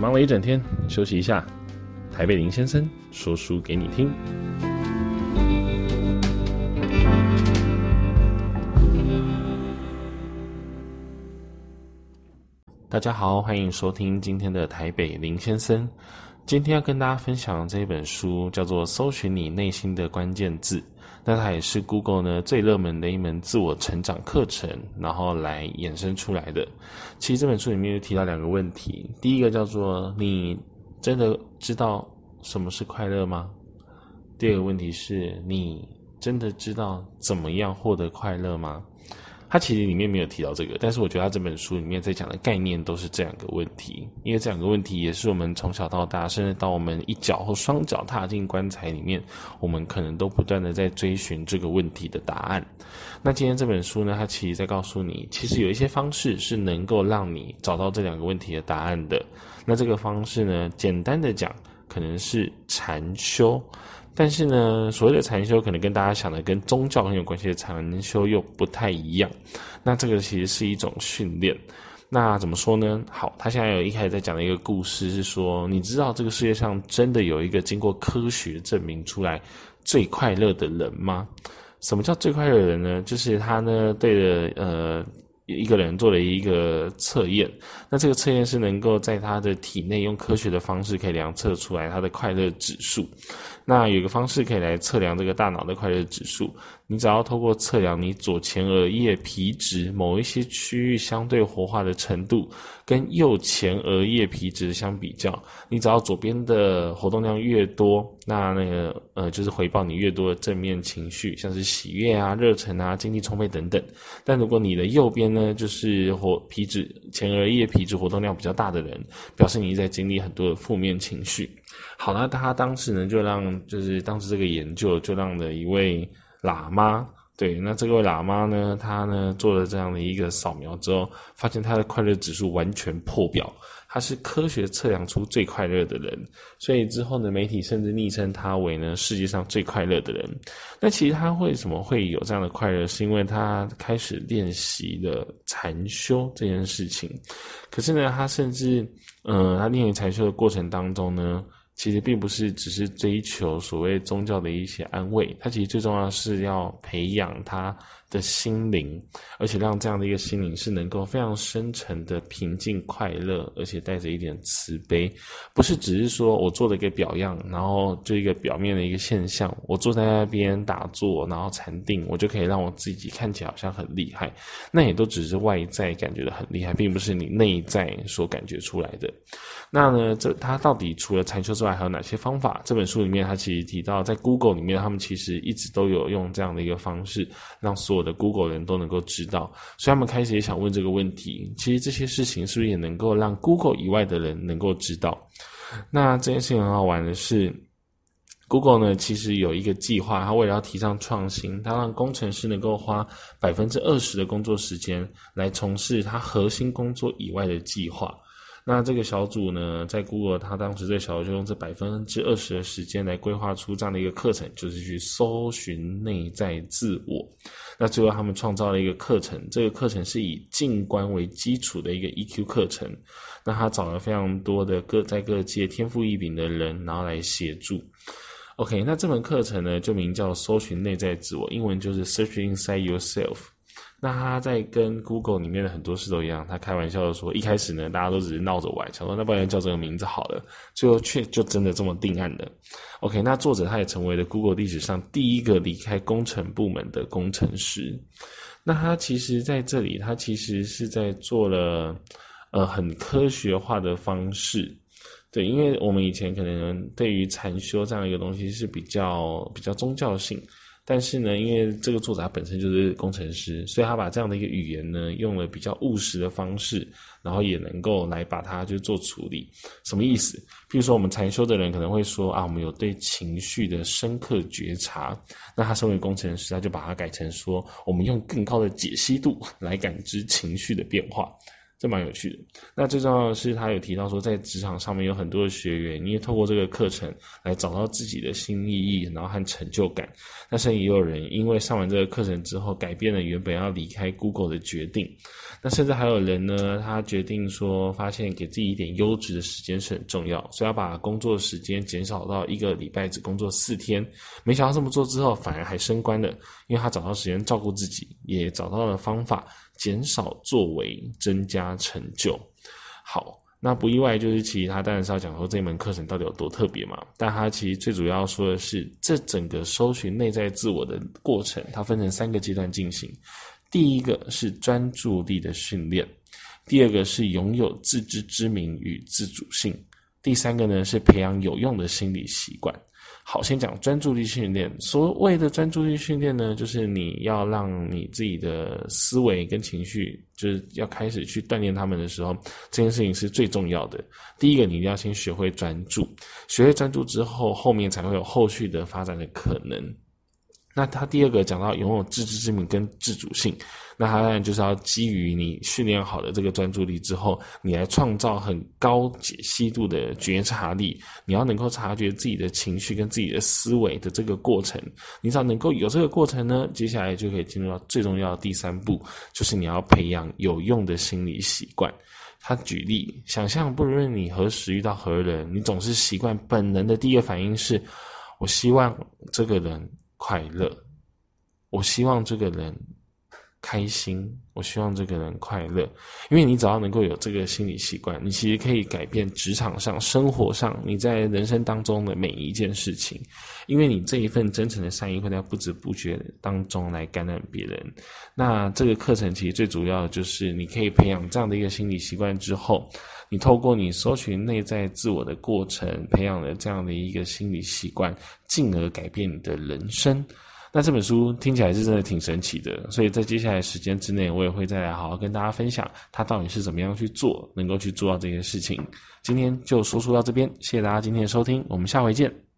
忙了一整天，休息一下。台北林先生说书给你听。大家好，欢迎收听今天的台北林先生。今天要跟大家分享的这一本书叫做《搜寻你内心的关键字》，那它也是 Google 呢最热门的一门自我成长课程，然后来衍生出来的。其实这本书里面有提到两个问题，第一个叫做你真的知道什么是快乐吗？第二个问题是你真的知道怎么样获得快乐吗？他其实里面没有提到这个，但是我觉得他这本书里面在讲的概念都是这两个问题，因为这两个问题也是我们从小到大，甚至到我们一脚或双脚踏进棺材里面，我们可能都不断的在追寻这个问题的答案。那今天这本书呢，它其实在告诉你，其实有一些方式是能够让你找到这两个问题的答案的。那这个方式呢，简单的讲，可能是禅修。但是呢，所谓的禅修可能跟大家想的跟宗教很有关系的禅修又不太一样。那这个其实是一种训练。那怎么说呢？好，他现在有一开始在讲的一个故事是说，你知道这个世界上真的有一个经过科学证明出来最快乐的人吗？什么叫最快乐的人呢？就是他呢对着呃一个人做了一个测验。那这个测验是能够在他的体内用科学的方式可以量测出来他的快乐指数。那有一个方式可以来测量这个大脑的快乐指数。你只要透过测量你左前额叶皮质某一些区域相对活化的程度，跟右前额叶皮质相比较，你只要左边的活动量越多，那那个呃就是回报你越多的正面情绪，像是喜悦啊、热忱啊、精力充沛等等。但如果你的右边呢，就是活皮质前额叶皮质活动量比较大的人，表示你在经历很多的负面情绪。好，那他当时呢就让就是当时这个研究就让了一位。喇嘛，对，那这位喇嘛呢，他呢做了这样的一个扫描之后，发现他的快乐指数完全破表，他是科学测量出最快乐的人，所以之后呢，媒体甚至昵称他为呢世界上最快乐的人。那其实他为什么会有这样的快乐，是因为他开始练习了禅修这件事情。可是呢，他甚至，呃，他练习禅修的过程当中呢。其实并不是只是追求所谓宗教的一些安慰，它其实最重要是要培养他的心灵，而且让这样的一个心灵是能够非常深沉的平静、快乐，而且带着一点慈悲，不是只是说我做了一个表样，然后就一个表面的一个现象，我坐在那边打坐，然后禅定，我就可以让我自己看起来好像很厉害，那也都只是外在感觉的很厉害，并不是你内在所感觉出来的。那呢，这它到底除了禅修之外，还有哪些方法？这本书里面，它其实提到，在 Google 里面，他们其实一直都有用这样的一个方式，让所有的 Google 人都能够知道。所以他们开始也想问这个问题：其实这些事情是不是也能够让 Google 以外的人能够知道？那这件事情很好玩的是，Google 呢，其实有一个计划，它为了要提倡创新，它让工程师能够花百分之二十的工作时间来从事他核心工作以外的计划。那这个小组呢，在 Google，他当时这小组就用这百分之二十的时间来规划出这样的一个课程，就是去搜寻内在自我。那最后他们创造了一个课程，这个课程是以静观为基础的一个 EQ 课程。那他找了非常多的各在各界天赋异禀的人，然后来协助。OK，那这门课程呢，就名叫搜寻内在自我，英文就是 Search Inside Yourself。那他在跟 Google 里面的很多事都一样，他开玩笑的说，一开始呢，大家都只是闹着玩，想说那不然叫这个名字好了，最后却就真的这么定案了。OK，那作者他也成为了 Google 历史上第一个离开工程部门的工程师。那他其实在这里，他其实是在做了呃很科学化的方式，对，因为我们以前可能对于禅修这样一个东西是比较比较宗教性。但是呢，因为这个作者他本身就是工程师，所以他把这样的一个语言呢，用了比较务实的方式，然后也能够来把它就做处理。什么意思？譬如说，我们禅修的人可能会说啊，我们有对情绪的深刻觉察。那他身为工程师，他就把它改成说，我们用更高的解析度来感知情绪的变化。这蛮有趣的。那最重要的是，他有提到说，在职场上面有很多的学员，因为透过这个课程来找到自己的新意义，然后和成就感。但是也有人因为上完这个课程之后，改变了原本要离开 Google 的决定。那甚至还有人呢，他决定说，发现给自己一点优质的时间是很重要，所以要把工作时间减少到一个礼拜只工作四天。没想到这么做之后，反而还升官了，因为他找到时间照顾自己，也找到了方法。减少作为，增加成就。好，那不意外，就是其实他当然是要讲说这门课程到底有多特别嘛。但他其实最主要说的是，这整个搜寻内在自我的过程，它分成三个阶段进行。第一个是专注力的训练，第二个是拥有自知之明与自主性，第三个呢是培养有用的心理习惯。好，先讲专注力训练。所谓的专注力训练呢，就是你要让你自己的思维跟情绪，就是要开始去锻炼他们的时候，这件事情是最重要的。第一个，你一定要先学会专注，学会专注之后，后面才会有后续的发展的可能。那他第二个讲到拥有自知之明跟自主性，那他当然就是要基于你训练好的这个专注力之后，你来创造很高解析度的觉察力，你要能够察觉自己的情绪跟自己的思维的这个过程，你只要能够有这个过程呢，接下来就可以进入到最重要的第三步，就是你要培养有用的心理习惯。他举例，想象不论你何时遇到何人，你总是习惯本能的第一个反应是，我希望这个人。快乐，我希望这个人开心，我希望这个人快乐，因为你只要能够有这个心理习惯，你其实可以改变职场上、生活上，你在人生当中的每一件事情，因为你这一份真诚的善意会在不知不觉当中来感染别人。那这个课程其实最主要的就是，你可以培养这样的一个心理习惯之后，你透过你搜寻内在自我的过程，培养了这样的一个心理习惯，进而改变你的人生。那这本书听起来是真的挺神奇的，所以在接下来时间之内，我也会再来好好跟大家分享它到底是怎么样去做，能够去做到这些事情。今天就说书到这边，谢谢大家今天的收听，我们下回见。